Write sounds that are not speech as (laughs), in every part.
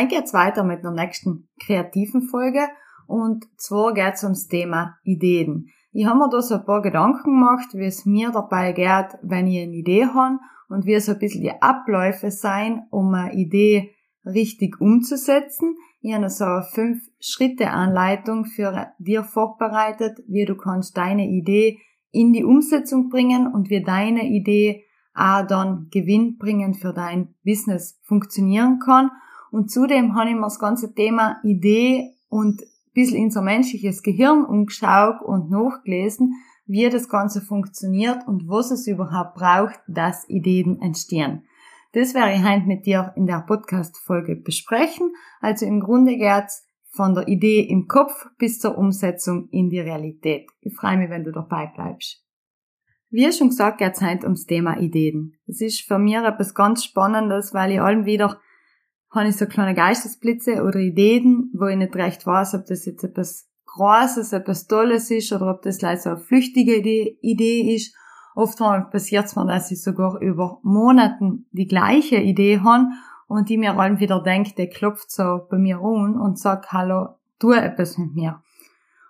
Heute geht's weiter mit der nächsten kreativen Folge und zwar geht's ums Thema Ideen. Ich habe mir da so ein paar Gedanken gemacht, wie es mir dabei geht, wenn ich eine Idee habe und wie so ein bisschen die Abläufe sein, um eine Idee richtig umzusetzen. Ich habe so eine Fünf-Schritte-Anleitung für dir vorbereitet, wie du kannst deine Idee in die Umsetzung bringen und wie deine Idee auch dann Gewinn bringen für dein Business funktionieren kann. Und zudem habe ich mir das ganze Thema Idee und bisschen in so menschliches Gehirn umgeschaut und nachgelesen, wie das Ganze funktioniert und was es überhaupt braucht, dass Ideen entstehen. Das werde ich heute mit dir in der Podcast-Folge besprechen. Also im Grunde geht's von der Idee im Kopf bis zur Umsetzung in die Realität. Ich freue mich, wenn du dabei bleibst. Wie schon gesagt, geht's heute ums Thema Ideen. Das ist für mich etwas ganz Spannendes, weil ich allem wieder habe ich so kleine Geistesblitze oder Ideen, wo ich nicht recht weiß, ob das jetzt etwas Großes, etwas Tolles ist oder ob das leider so eine flüchtige Idee ist. Oftmals passiert es mir, dass ich sogar über Monaten die gleiche Idee habe und die mir allem wieder denkt, der klopft so bei mir an und sagt, hallo, tu etwas mit mir.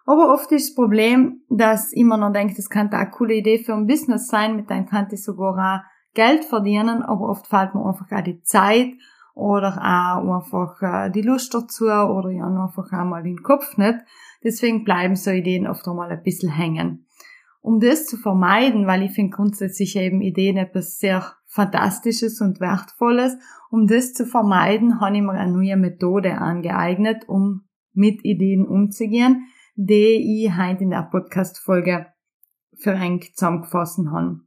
Aber oft ist das Problem, dass ich immer noch denke, das könnte eine coole Idee für ein Business sein, mit dem könnte ich sogar auch Geld verdienen, aber oft fällt mir einfach auch die Zeit oder auch einfach äh, die Lust dazu oder ja einfach einmal den Kopf nicht. Deswegen bleiben so Ideen oft einmal ein bisschen hängen. Um das zu vermeiden, weil ich finde grundsätzlich eben Ideen etwas sehr Fantastisches und Wertvolles, um das zu vermeiden, habe ich mir eine neue Methode angeeignet, um mit Ideen umzugehen, die ich heute in der Podcast-Folge für eng zusammengefasst habe.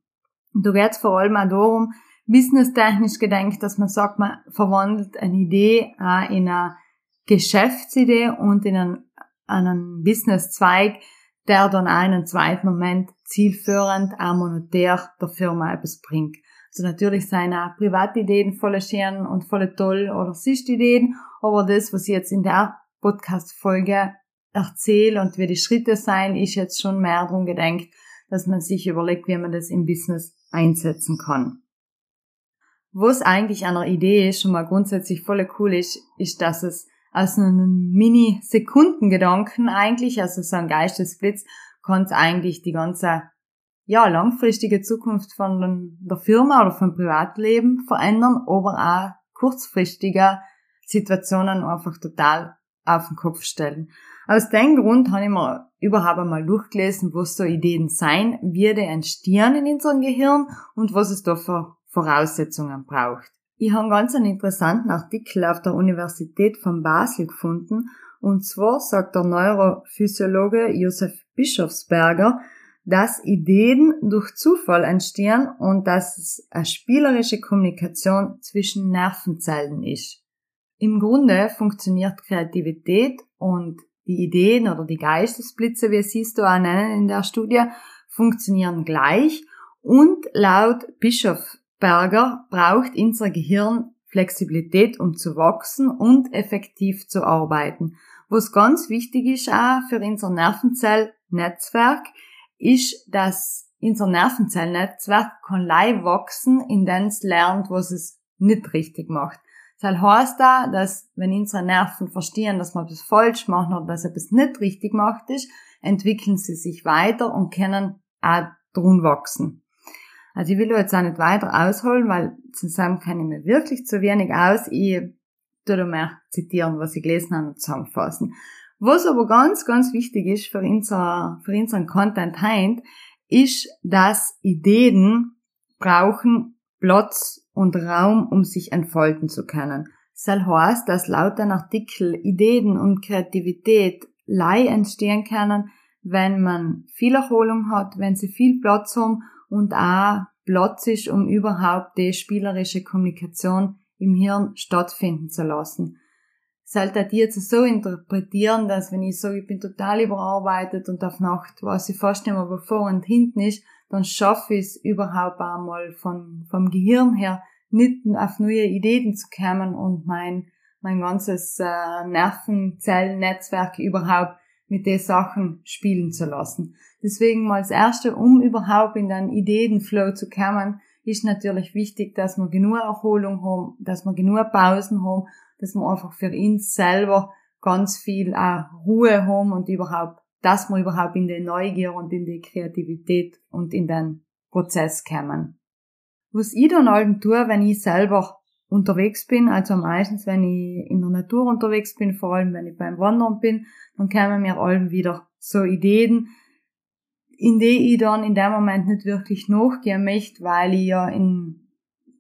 Da geht es vor allem auch darum, businesstechnisch gedenkt, dass man sagt, man verwandelt eine Idee auch in eine Geschäftsidee und in einen, einen Businesszweig, der dann auch in einem zweiten Moment zielführend, auch monetär der Firma etwas bringt. Also natürlich sind auch Privatideen voll schön und voll toll oder Sichtideen, aber das, was ich jetzt in der Podcast-Folge erzähle und wie die Schritte sein, ist jetzt schon mehr darum gedenkt, dass man sich überlegt, wie man das im Business einsetzen kann. Was eigentlich an der Idee schon mal grundsätzlich voll cool ist, ist, dass es aus einem Mini-Sekundengedanken eigentlich, also so ein Geistesblitz, kann es eigentlich die ganze, ja, langfristige Zukunft von der Firma oder vom Privatleben verändern, aber auch kurzfristige Situationen einfach total auf den Kopf stellen. Aus dem Grund habe ich mir überhaupt einmal durchgelesen, was so Ideen sein, wie die entstehen in unserem Gehirn und was es da für Voraussetzungen braucht. Ich habe ganz einen interessanten Artikel auf der Universität von Basel gefunden, und zwar sagt der Neurophysiologe Josef Bischofsberger, dass Ideen durch Zufall entstehen und dass es eine spielerische Kommunikation zwischen Nervenzellen ist. Im Grunde funktioniert Kreativität und die Ideen oder die Geistesblitze, wie siehst du auch nennen in der Studie, funktionieren gleich und laut Bischof Berger braucht unser Gehirn Flexibilität, um zu wachsen und effektiv zu arbeiten. Was ganz wichtig ist auch für unser Nervenzellnetzwerk, ist, dass unser Nervenzellnetzwerk kann live wachsen, indem es lernt, was es nicht richtig macht. Das heißt da, dass wenn unsere Nerven verstehen, dass wir etwas falsch machen oder dass etwas nicht richtig macht ist, entwickeln sie sich weiter und können auch drum wachsen. Also ich will jetzt auch nicht weiter ausholen, weil zusammen kenne ich mir wirklich zu wenig aus. Ich tue mehr zitieren, was ich gelesen habe und zusammenfassen. Was aber ganz, ganz wichtig ist für, unser, für unseren Content heint, ist, dass Ideen brauchen Platz und Raum, um sich entfalten zu können. Das heißt, dass laut den Artikel Ideen und Kreativität lei entstehen können, wenn man viel Erholung hat, wenn sie viel Platz haben und auch Platz ist, um überhaupt die spielerische Kommunikation im Hirn stattfinden zu lassen. Sollte die jetzt so interpretieren, dass wenn ich sage, ich bin total überarbeitet und auf Nacht weiß ich fast nicht mehr, wo vor und hinten ist, dann schaffe ich es überhaupt einmal von, vom Gehirn her nicht auf neue Ideen zu kommen und mein, mein ganzes äh, Nervenzellnetzwerk überhaupt mit den Sachen spielen zu lassen. Deswegen mal als erste, um überhaupt in den Ideenflow zu kommen, ist natürlich wichtig, dass wir genug Erholung haben, dass wir genug Pausen haben, dass wir einfach für uns selber ganz viel auch Ruhe haben und überhaupt, dass wir überhaupt in die Neugier und in die Kreativität und in den Prozess kommen. Was ich dann allem tue, wenn ich selber unterwegs bin, also meistens, wenn ich in der Natur unterwegs bin, vor allem wenn ich beim Wandern bin, dann kommen mir allem wieder so Ideen, in die ich dann in dem Moment nicht wirklich nachgehen möchte, weil ich ja in,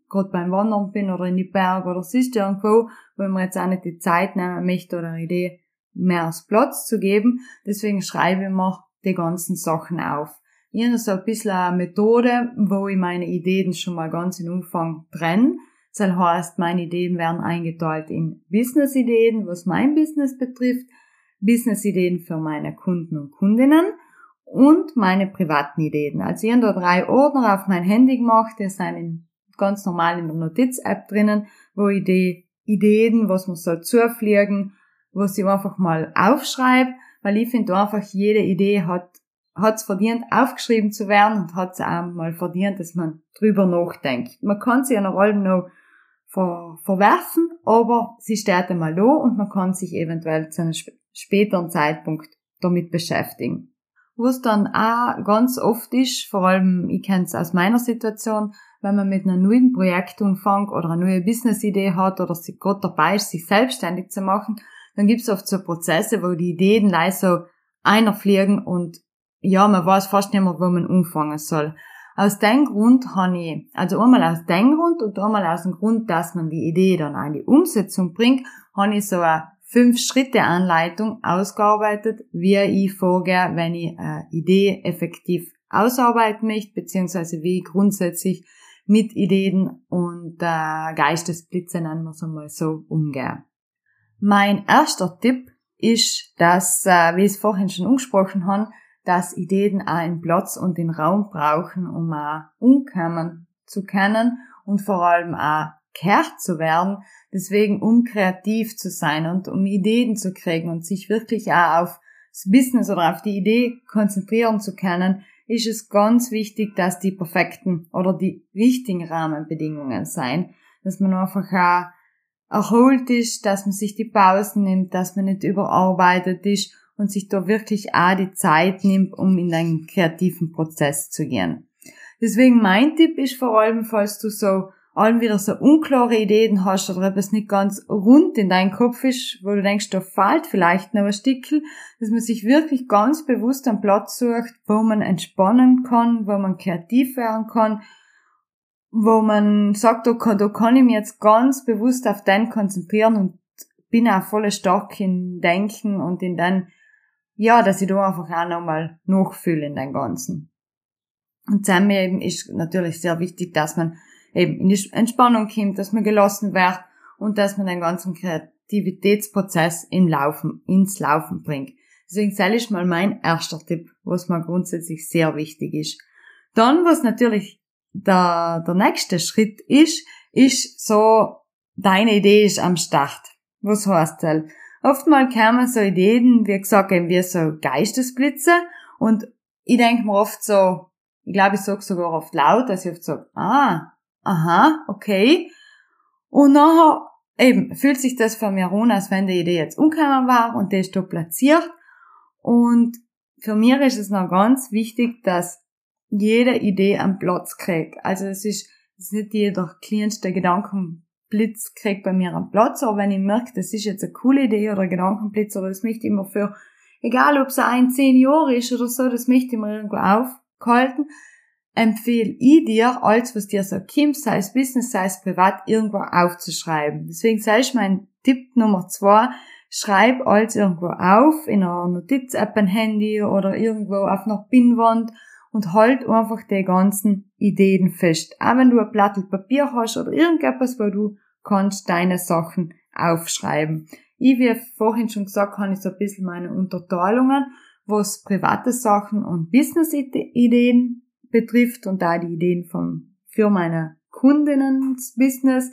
gerade beim Wandern bin oder in die Berge oder sonst irgendwo, wo ich mir jetzt auch nicht die Zeit nehmen möchte oder Idee mehr als Platz zu geben. Deswegen schreibe ich mir die ganzen Sachen auf. Ich habe so ein bisschen eine Methode, wo ich meine Ideen schon mal ganz in Umfang trenne. Das heißt, meine Ideen werden eingeteilt in Business-Ideen, was mein Business betrifft, Business-Ideen für meine Kunden und Kundinnen und meine privaten Ideen. Also ich habe da drei Ordner auf mein Handy gemacht, die sind ganz normal in der Notiz-App drinnen, wo ich die Ideen, was man so zufliegen, was ich einfach mal aufschreibe, weil ich finde einfach, jede Idee hat hat's verdient, aufgeschrieben zu werden und hat's auch mal verdient, dass man drüber nachdenkt. Man kann sie ja noch allem noch ver verwerfen, aber sie steht einmal da und man kann sich eventuell zu einem späteren Zeitpunkt damit beschäftigen. Was dann auch ganz oft ist, vor allem, ich kenne es aus meiner Situation, wenn man mit einer neuen Projekt anfängt oder eine neue Business-Idee hat oder sich gerade dabei ist, sich selbstständig zu machen, dann gibt es oft so Prozesse, wo die Ideen leicht so einer fliegen und ja, man weiß fast nicht mehr, wo man anfangen soll. Aus dem Grund habe ich, also einmal aus dem Grund und einmal aus dem Grund, dass man die Idee dann in die Umsetzung bringt, habe ich so eine Fünf-Schritte-Anleitung ausgearbeitet, wie ich vorgehe, wenn ich eine Idee effektiv ausarbeiten möchte, beziehungsweise wie ich grundsätzlich mit Ideen und äh, Geistesblitze, nennen wir es einmal so, umgehe. Mein erster Tipp ist, dass, äh, wie ich es vorhin schon angesprochen habe, dass Ideen auch einen Platz und den Raum brauchen, um auch umkommen zu können und vor allem auch gehört zu werden. Deswegen, um kreativ zu sein und um Ideen zu kriegen und sich wirklich auch auf das Business oder auf die Idee konzentrieren zu können, ist es ganz wichtig, dass die perfekten oder die richtigen Rahmenbedingungen sein, dass man einfach auch erholt ist, dass man sich die Pausen nimmt, dass man nicht überarbeitet ist und sich da wirklich auch die Zeit nimmt, um in einen kreativen Prozess zu gehen. Deswegen mein Tipp ist vor allem, falls du so allen wieder so unklare Ideen hast oder etwas nicht ganz rund in deinem Kopf ist, wo du denkst, da fehlt vielleicht noch ein Stückchen, dass man sich wirklich ganz bewusst einen Platz sucht, wo man entspannen kann, wo man kreativ werden kann, wo man sagt, da kann, da kann ich mich jetzt ganz bewusst auf den konzentrieren und bin auch voll stark in Denken und in den ja, dass ich da einfach auch nochmal nachfühle in den Ganzen. Und zusammen eben ist natürlich sehr wichtig, dass man eben in die Entspannung kommt, dass man gelassen wird und dass man den ganzen Kreativitätsprozess im Laufen, ins Laufen bringt. Deswegen das ist mal mein erster Tipp, was mir grundsätzlich sehr wichtig ist. Dann, was natürlich der, der nächste Schritt ist, ist so, deine Idee ist am Start. Was heißt das? Oftmals kommen so Ideen, wie gesagt, eben wie so Geistesblitze und ich denke mir oft so, Ich glaube, ich sage sogar oft laut, dass ich oft sage, ah, aha, okay. Und nachher eben fühlt sich das für mich an, als wenn die Idee jetzt umgekommen war und die ist da platziert. Und für mich ist es noch ganz wichtig, dass jede Idee einen Platz kriegt. Also es ist, es ist nicht jeder kleinste Gedankenblitz kriegt bei mir einen Platz, aber wenn ich merke, das ist jetzt eine coole Idee oder ein Gedankenblitz oder das möchte ich immer für, egal ob es ein zehn Jahre ist oder so, das möchte ich mir irgendwo aufhalten, empfehle ich dir, alles, was dir so kommt, sei es Business, sei es privat, irgendwo aufzuschreiben. Deswegen sei ich mein Tipp Nummer zwei, schreib alles irgendwo auf, in einer Notiz-App, ein Handy oder irgendwo auf einer Pinnwand und halt einfach die ganzen Ideen fest. Auch wenn du ein Blatt Papier hast oder irgendetwas, wo du kannst deine Sachen aufschreiben. Ich, wie vorhin schon gesagt, habe ich so ein bisschen meine Unterteilungen, was private Sachen und Business-Ideen betrifft und da die Ideen von, für meine Kundinnen-Business,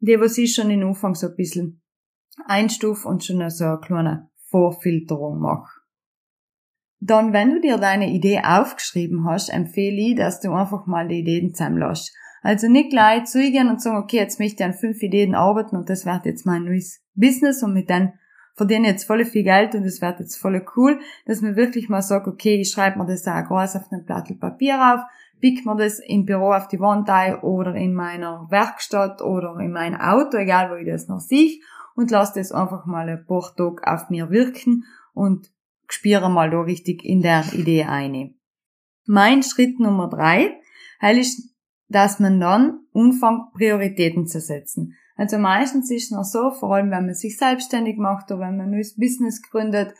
die was ich schon in Anfang so ein bisschen einstuf und schon so eine kleine Vorfilterung mache. Dann, wenn du dir deine Idee aufgeschrieben hast, empfehle ich, dass du einfach mal die Ideen zusammenlässt. Also nicht gleich zugehen und sagen, okay, jetzt möchte ich an fünf Ideen arbeiten und das wird jetzt mein neues Business und mit denen verdiene jetzt voll viel Geld und es wird jetzt voll cool, dass man wirklich mal sagt, okay, ich schreibe mir das auch groß auf einem Blatt Papier auf, pick mir das im Büro auf die Wand ein oder in meiner Werkstatt oder in meinem Auto, egal wo ich das noch sehe, und lasse das einfach mal ein paar Tage auf mir wirken und spüre mal da richtig in der Idee ein. Mein Schritt Nummer drei ist, dass man dann anfängt, Prioritäten zu setzen. Also meistens ist es noch so, vor allem wenn man sich selbstständig macht oder wenn man ein neues Business gründet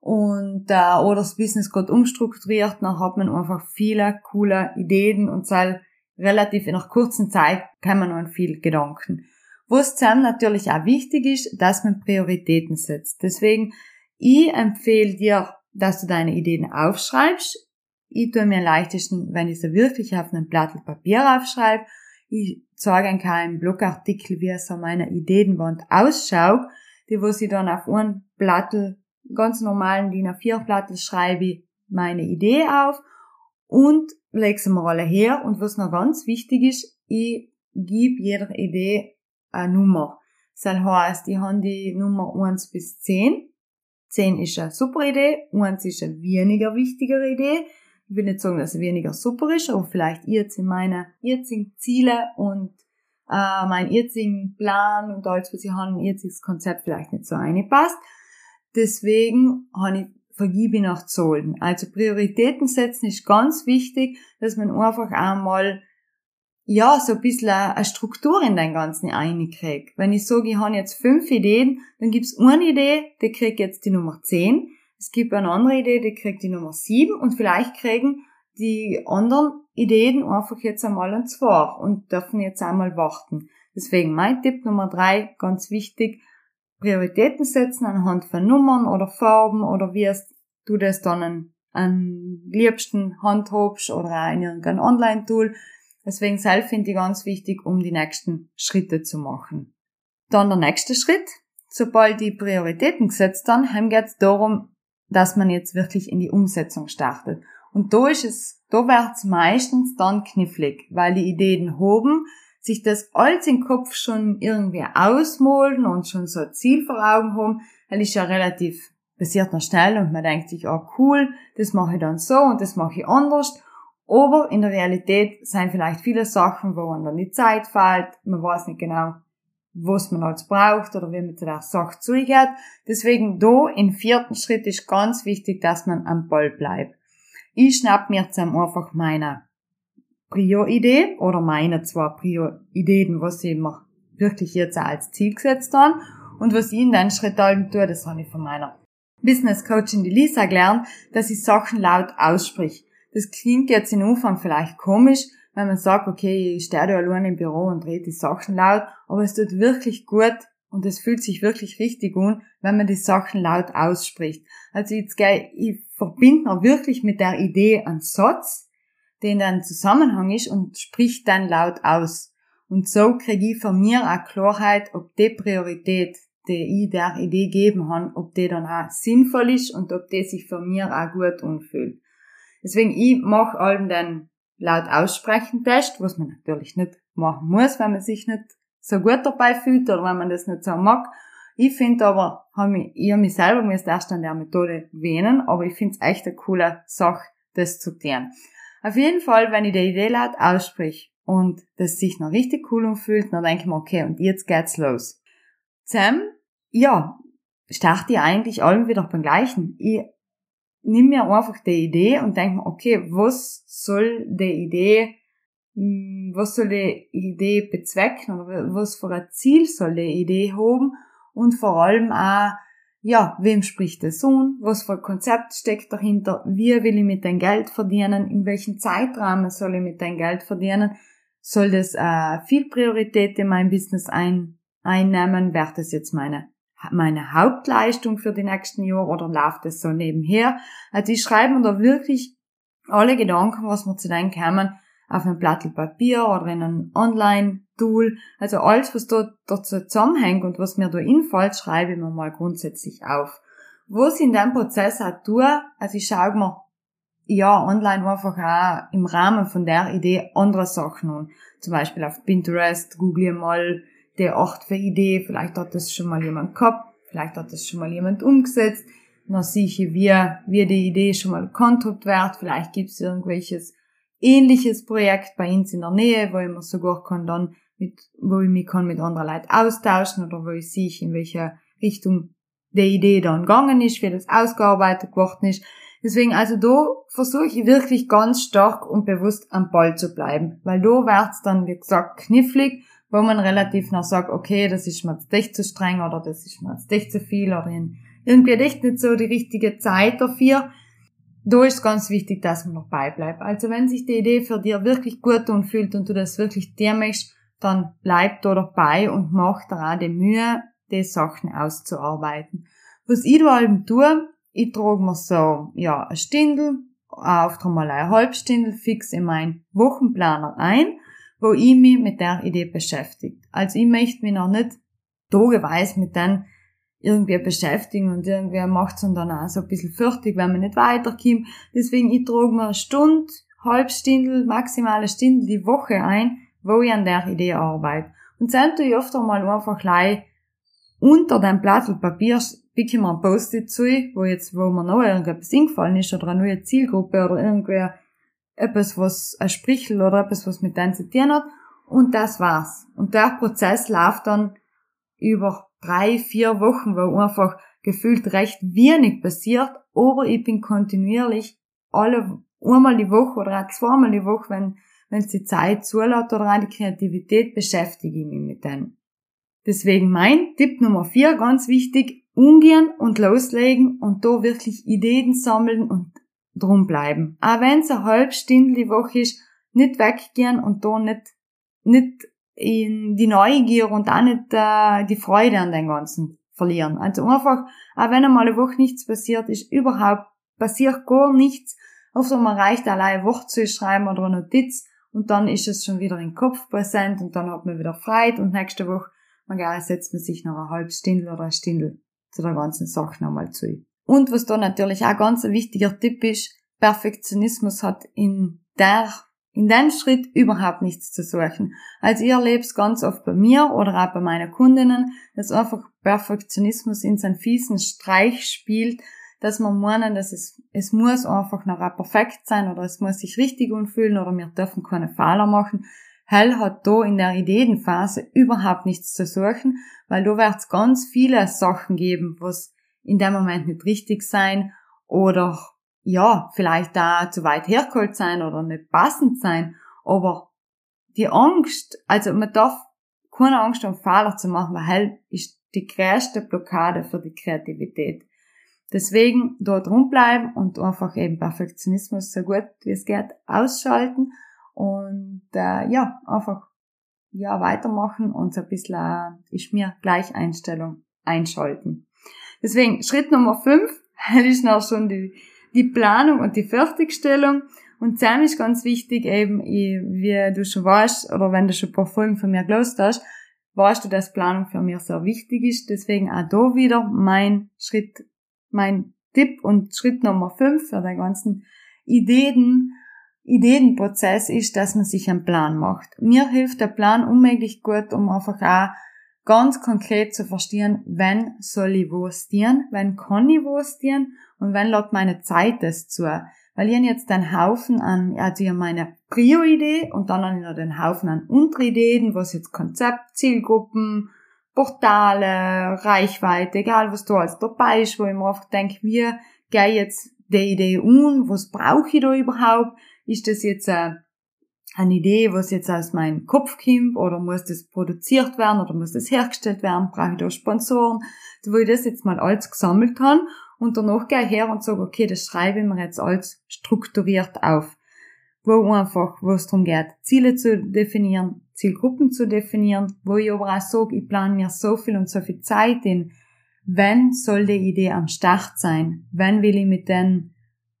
und äh, oder das Business gerade umstrukturiert, dann hat man einfach viele coole Ideen und soll relativ in einer kurzen Zeit kann man an viel Gedanken. Wo es dann natürlich auch wichtig ist, dass man Prioritäten setzt. Deswegen, ich empfehle dir, dass du deine Ideen aufschreibst. Ich tue mir am leichtesten, wenn ich sie wirklich auf einem Blatt Papier aufschreibe ich zeige in keinem Blogartikel, wie so meine Ideenwand ausschaut, die wo sie dann auf einem Blattel, ganz normalen DIN A4 Blattel schreibe ich meine Idee auf und lege sie mir alle her und was noch ganz wichtig ist, ich gebe jeder Idee eine Nummer. Das heißt, ich habe die Nummer 1 bis 10. 10 ist eine super Idee, 1 ist eine weniger wichtigere Idee, ich will nicht sagen, dass es weniger super ist, aber vielleicht jetzt in meine jetzigen Ziele und äh, mein jetzigen Plan und alles, was ich habe, ein jetziges Konzept vielleicht nicht so reinpasst. Deswegen habe ich vergebe ich nach Zahlen. Also Prioritäten setzen ist ganz wichtig, dass man einfach einmal ja, so ein bisschen eine Struktur in den Ganzen reinkriegt. Wenn ich sage, ich habe jetzt fünf Ideen, dann gibt's eine Idee, die kriegt jetzt die Nummer zehn. Es gibt eine andere Idee, die kriegt die Nummer 7 und vielleicht kriegen die anderen Ideen einfach jetzt einmal ein 2 und dürfen jetzt einmal warten. Deswegen mein Tipp Nummer 3, ganz wichtig, Prioritäten setzen anhand von Nummern oder Farben oder wie du das dann an, an liebsten handhabst oder in irgendeinem Online-Tool. Deswegen selbst finde ich ganz wichtig, um die nächsten Schritte zu machen. Dann der nächste Schritt. Sobald die Prioritäten gesetzt haben, geht es darum, dass man jetzt wirklich in die Umsetzung startet. Und da ist es, da wird's meistens dann knifflig, weil die Ideen hoben, sich das alles im Kopf schon irgendwie ausmalen und schon so ein Ziel vor Augen haben, weil ist ja relativ passiert noch schnell und man denkt sich, oh cool, das mache ich dann so und das mache ich anders. Aber in der Realität sind vielleicht viele Sachen, wo man dann die Zeit fällt, man weiß nicht genau, was man als braucht oder wie man zu der Sache zugeht. Deswegen da im vierten Schritt ist ganz wichtig, dass man am Ball bleibt. Ich schnapp mir jetzt einfach meine Prio-Idee oder meine zwei Prio-Ideen, was ich mir wirklich jetzt als Ziel gesetzt habe und was ich in den Schritt halten tue, das habe ich von meiner Business Coachin die Lisa gelernt, dass ich Sachen laut aussprich. Das klingt jetzt in Anfang vielleicht komisch, wenn man sagt, okay, ich stehe da allein im Büro und drehe die Sachen laut, aber es tut wirklich gut und es fühlt sich wirklich richtig an, wenn man die Sachen laut ausspricht. Also jetzt gehe ich verbinde mir wirklich mit der Idee einen Satz, in einem Zusammenhang ist und sprich dann laut aus. Und so kriege ich von mir auch Klarheit, ob die Priorität, die ich der Idee geben kann, ob die dann auch sinnvoll ist und ob die sich von mir auch gut anfühlt. Deswegen, ich mache allem den laut aussprechen Test, was man natürlich nicht machen muss, wenn man sich nicht so gut dabei fühlt oder wenn man das nicht so mag. Ich finde aber, hab mich, ich habe mich selber müsst erst an der Methode wähnen, aber ich finde es echt eine coole Sache, das zu tun. Auf jeden Fall, wenn ich die Idee laut aussprich und das sich noch richtig cool anfühlt, dann denke ich mir, okay, und jetzt geht's los. Sam, ja, starte ich eigentlich allem wieder beim Gleichen. Ich nimm mir einfach die Idee und denke mir, okay, was soll die Idee, hm, was soll die Idee bezwecken oder was für ein Ziel soll die Idee haben und vor allem auch, ja, wem spricht das an? Was für ein Konzept steckt dahinter? Wie will ich mit dein Geld verdienen? In welchem Zeitrahmen soll ich mit dein Geld verdienen? Soll das äh, viel Priorität in mein Business ein, einnehmen? Wäre das jetzt meine meine Hauptleistung für die nächsten Jahre oder läuft das so nebenher? Also ich schreibe mir da wirklich alle Gedanken, was mir zu denken kommen, auf ein Blatt Papier oder in ein Online-Tool. Also alles, was da dazu zusammenhängt und was mir da infällt, schreibe ich mir mal grundsätzlich auf. Was ich in dem Prozess auch tue, also ich schaue mir ja online einfach auch im Rahmen von der Idee andere Sachen an. Zum Beispiel auf Pinterest, google mal die acht für Idee, vielleicht hat das schon mal jemand gehabt, vielleicht hat das schon mal jemand umgesetzt. Dann sehe ich, wie, wie die Idee schon mal gehandhabt wird. Vielleicht gibt es irgendwelches ähnliches Projekt bei uns in der Nähe, wo ich mir sogar kann dann mit, wo ich mich kann mit anderen Leuten austauschen oder wo ich sehe, in welche Richtung die Idee dann gegangen ist, wie das ausgearbeitet geworden ist. Deswegen, also da versuche ich wirklich ganz stark und bewusst am Ball zu bleiben, weil da wird's dann, wie gesagt, knifflig, wo man relativ noch sagt, okay, das ist mir jetzt echt zu streng oder das ist mir jetzt echt zu viel oder irgendwie echt nicht so die richtige Zeit dafür da ist ganz wichtig, dass man noch beibleibt. Also wenn sich die Idee für dir wirklich gut anfühlt und du das wirklich dir möchtest, dann bleib da dabei und mach da auch die Mühe, die Sachen auszuarbeiten. Was ich da allem tue, ich trage mir so, ja, ein Stindel, auf einmal ein Halbstindel fix in meinen Wochenplaner ein, wo ich mich mit der Idee beschäftigt. Also ich möchte mich noch nicht tageweise mit den irgendwie beschäftigen und irgendwie macht's dann, dann auch so ein bisschen fürchtig, wenn man nicht weiterkommt. Deswegen, ich trage mir eine Stunde, halb Stindel, maximale Stindel die Woche ein, wo ich an der Idee arbeite. Und dann tue ich oft einmal einfach gleich unter dem Blatt Papier picke ich mir ein Post-it zu, wo jetzt, wo mir noch irgendetwas eingefallen ist oder eine neue Zielgruppe oder irgendwie etwas, was ein Sprichel oder etwas, was mit denen zu tun hat. Und das war's. Und der Prozess läuft dann über drei, vier Wochen, wo einfach gefühlt recht wenig passiert, aber ich bin kontinuierlich alle einmal die Woche oder auch zweimal die Woche, wenn wenn es die Zeit zulässt oder auch die Kreativität, beschäftige ich mich mit denen. Deswegen mein Tipp Nummer vier, ganz wichtig, umgehen und loslegen und da wirklich Ideen sammeln und drum bleiben. Auch wenn es eine halbe Stunde die Woche ist, nicht weggehen und da nicht, nicht in die Neugier und auch nicht äh, die Freude an dem Ganzen verlieren. Also einfach, auch wenn einmal eine Woche nichts passiert, ist überhaupt, passiert gar nichts. Oft man reicht allein ein Wort zu schreiben oder eine Notiz und dann ist es schon wieder im Kopf präsent und dann hat man wieder Freude und nächste Woche, man setzt man sich noch eine halbe Stunde oder eine Stunde zu der ganzen Sache nochmal zu. Und was da natürlich auch ganz ein wichtiger Tipp ist, Perfektionismus hat in der in dem Schritt überhaupt nichts zu suchen. Also ich erlebe es ganz oft bei mir oder auch bei meinen Kundinnen, dass einfach Perfektionismus in seinen fiesen Streich spielt, dass man meinen, dass es, es muss einfach noch perfekt sein oder es muss sich richtig anfühlen oder wir dürfen keine Fehler machen. Hell hat da in der Ideenphase überhaupt nichts zu suchen, weil da wird es ganz viele Sachen geben, was in dem Moment nicht richtig sein oder ja, vielleicht da zu weit hergeholt sein oder nicht passend sein, aber die Angst, also man darf keine Angst haben, Fehler zu machen, weil halt ist die größte Blockade für die Kreativität. Deswegen dort rumbleiben und einfach eben Perfektionismus so gut wie es geht ausschalten und äh, ja, einfach ja weitermachen und so ein bisschen äh, ist mir Gleicheinstellung einschalten. Deswegen Schritt Nummer fünf, (laughs) das ist noch schon die die Planung und die Fertigstellung. Und Sam ist ganz wichtig eben, wie du schon weißt, oder wenn du schon ein paar Folgen von mir gelost hast, weißt du, dass Planung für mich sehr wichtig ist. Deswegen auch da wieder mein Schritt, mein Tipp und Schritt Nummer 5 für den ganzen Ideen, Ideenprozess ist, dass man sich einen Plan macht. Mir hilft der Plan unmöglich gut, um einfach auch ganz konkret zu verstehen, wenn soll ich wo stieren, wenn kann ich wo stieren und wenn lädt meine Zeit das zu. Weil ich jetzt einen Haufen an, also ich meine Prio-Idee und dann habe ich noch den Haufen an Unterideen, was jetzt Konzept, Zielgruppen, Portale, Reichweite, egal was da alles dabei ist, wo ich mir einfach denke, wie gehe jetzt die Idee um, was brauche ich da überhaupt? Ist das jetzt eine, eine Idee, was jetzt aus meinem Kopf kommt, oder muss das produziert werden, oder muss das hergestellt werden, brauche ich da Sponsoren, wo ich das jetzt mal alles gesammelt habe und danach gehe ich her und sage, okay, das schreibe ich mir jetzt alles strukturiert auf. Wo einfach, wo es darum geht, Ziele zu definieren, Zielgruppen zu definieren, wo ich aber auch sage, ich plane mir so viel und so viel Zeit in, wenn soll die Idee am Start sein, wenn will ich mit denen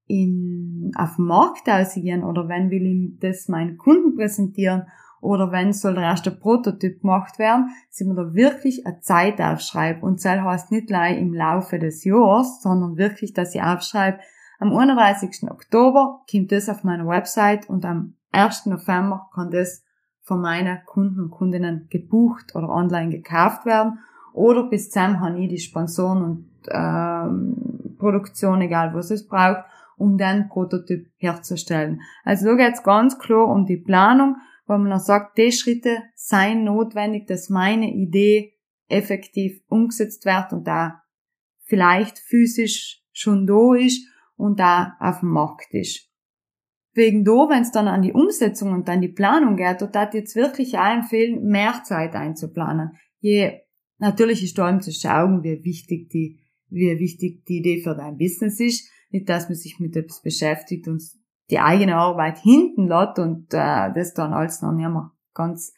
in, auf dem Markt ausgehen oder wenn will ich das meinen Kunden präsentieren oder wenn soll der erste Prototyp gemacht werden, sind wir da wirklich eine Zeit aufschreiben. Und das heißt nicht gleich im Laufe des Jahres, sondern wirklich, dass ich aufschreibe, am 31. Oktober kommt das auf meiner Website und am 1. November kann das von meinen Kunden und Kundinnen gebucht oder online gekauft werden. Oder bis zum habe ich die Sponsoren und ähm, Produktion, egal was es braucht, um den Prototyp herzustellen. Also da geht es ganz klar um die Planung wo man dann sagt, die Schritte seien notwendig, dass meine Idee effektiv umgesetzt wird und da vielleicht physisch schon da ist und da auf dem Markt ist. Wegen da, wenn es dann an die Umsetzung und an die Planung geht, dort hat jetzt wirklich auch empfehlen, mehr Zeit einzuplanen. Je, natürlich ist da zu schauen, wie wichtig die, wie wichtig die Idee für dein Business ist. Nicht, dass man sich mit etwas beschäftigt und die eigene Arbeit hinten lässt und äh, das dann alles noch nicht mehr ganz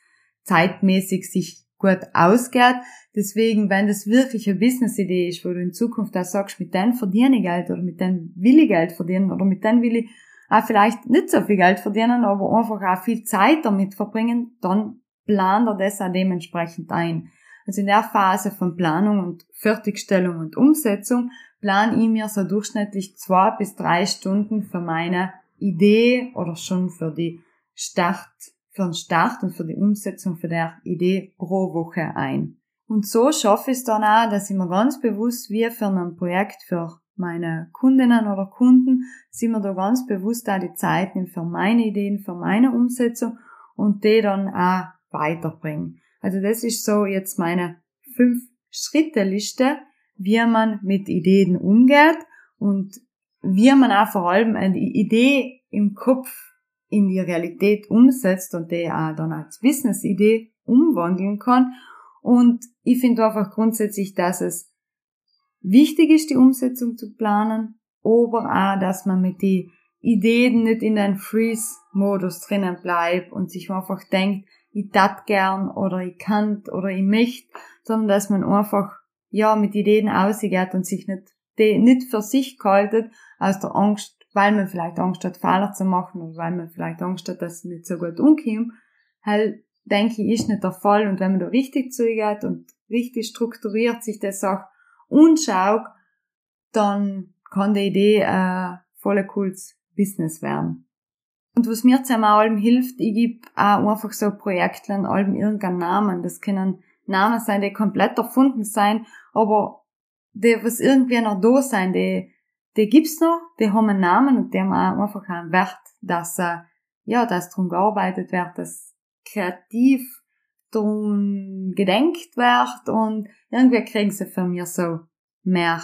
zeitmäßig sich gut ausgeht. Deswegen, wenn das wirklich eine Business-Idee ist, wo du in Zukunft auch sagst, mit denen verdiene ich Geld oder mit denen will ich Geld verdienen oder mit denen will ich auch vielleicht nicht so viel Geld verdienen, aber einfach auch viel Zeit damit verbringen, dann plant er das auch dementsprechend ein. Also in der Phase von Planung und Fertigstellung und Umsetzung plane ich mir so durchschnittlich zwei bis drei Stunden für meine Idee oder schon für die Start, für den Start und für die Umsetzung für der Idee pro Woche ein. Und so schaffe ich es dann auch, dass ich mir ganz bewusst, wie für ein Projekt für meine Kundinnen oder Kunden, sind mir da ganz bewusst auch die Zeit nehmen für meine Ideen, für meine Umsetzung und die dann auch weiterbringen. Also das ist so jetzt meine fünf Schritte Liste, wie man mit Ideen umgeht und wie man auch vor allem eine Idee im Kopf in die Realität umsetzt und die auch dann als Business-Idee umwandeln kann. Und ich finde einfach grundsätzlich, dass es wichtig ist, die Umsetzung zu planen, aber auch, dass man mit den Ideen nicht in den Freeze-Modus drinnen bleibt und sich einfach denkt, ich tat gern oder ich kann oder ich möchte, sondern dass man einfach, ja, mit Ideen ausgeht und sich nicht, die nicht für sich gehalten, aus der Angst, weil man vielleicht Angst hat, Fehler zu machen oder weil man vielleicht Angst hat, dass es nicht so gut umkommt, halt, denke ich, ist nicht der Fall. Und wenn man da richtig zugeht und richtig strukturiert sich das auch anschaut, dann kann die Idee äh, voll cooles Business werden. Und was mir zusammen allem hilft, ich gebe auch einfach so Projekten allem irgendeinen Namen. Das können Namen sein, die komplett erfunden sein, aber die was irgendwie noch da sein, die die gibt's noch, die haben einen Namen und die haben auch einfach einen Wert, dass, äh, ja, dass drum gearbeitet wird, dass kreativ drum gedenkt wird und irgendwie kriegen sie für mich so mehr,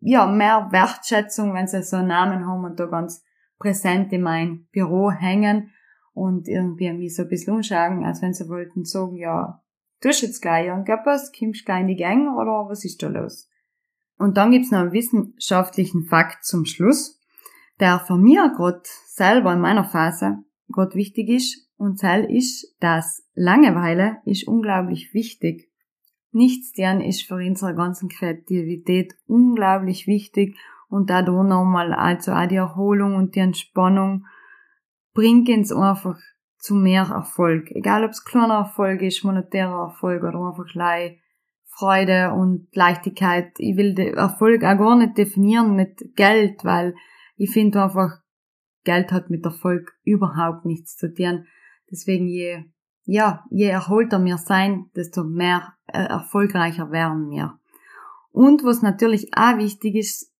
ja, mehr Wertschätzung, wenn sie so einen Namen haben und da ganz präsent in mein Büro hängen und irgendwie mich so ein bisschen umschauen, als wenn sie wollten sagen, ja, du hast jetzt gleich irgendetwas, kommst gleich in die Gang oder was ist da los? Und dann gibt's noch einen wissenschaftlichen Fakt zum Schluss, der von mir gerade selber in meiner Phase gerade wichtig ist. Und das ist, dass Langeweile ist unglaublich wichtig. Nichts deren ist für unsere ganzen Kreativität unglaublich wichtig. Und da da nochmal also auch die Erholung und die Entspannung bringt uns einfach zu mehr Erfolg. Egal ob es kleiner Erfolg ist, monetärer Erfolg oder einfach gleich Freude und Leichtigkeit. Ich will den Erfolg auch gar nicht definieren mit Geld, weil ich finde einfach, Geld hat mit Erfolg überhaupt nichts zu tun. Deswegen je, ja, je erholter wir sein, desto mehr äh, erfolgreicher werden wir. Und was natürlich auch wichtig ist,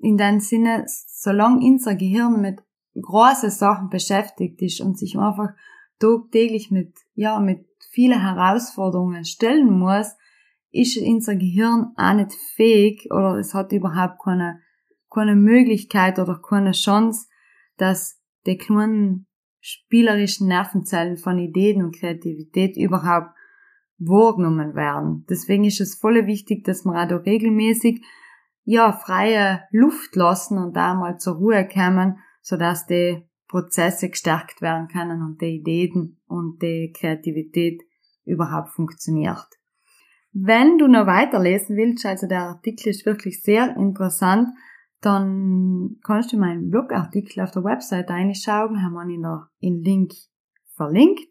in dem Sinne, solange unser Gehirn mit großen Sachen beschäftigt ist und sich einfach tagtäglich mit, ja, mit vielen Herausforderungen stellen muss, ist unser Gehirn auch nicht fähig oder es hat überhaupt keine, keine Möglichkeit oder keine Chance, dass die kleinen spielerischen Nervenzellen von Ideen und Kreativität überhaupt wahrgenommen werden. Deswegen ist es voll wichtig, dass wir auch da regelmäßig ja, freie Luft lassen und da mal zur Ruhe kommen, sodass die Prozesse gestärkt werden können und die Ideen und die Kreativität überhaupt funktioniert. Wenn du noch weiterlesen willst, also der Artikel ist wirklich sehr interessant, dann kannst du meinen Blogartikel auf der Website reinschauen, haben wir ihn da in Link verlinkt.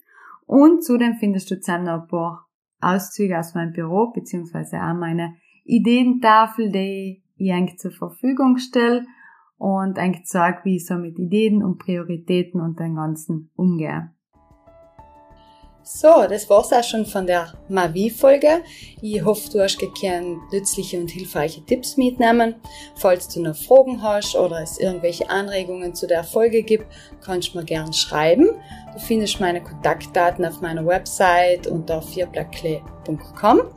Und zudem findest du zusammen noch ein paar Auszüge aus meinem Büro, beziehungsweise auch meine Ideentafel, die ich eigentlich zur Verfügung stelle und eigentlich zeige, wie ich so mit Ideen und Prioritäten und dem Ganzen umgehe. So, das war's auch schon von der Mavi-Folge. Ich hoffe, du hast gekannt nützliche und hilfreiche Tipps mitnehmen. Falls du noch Fragen hast oder es irgendwelche Anregungen zu der Folge gibt, kannst du mir gern schreiben. Du findest meine Kontaktdaten auf meiner Website unter vierblackklee.com.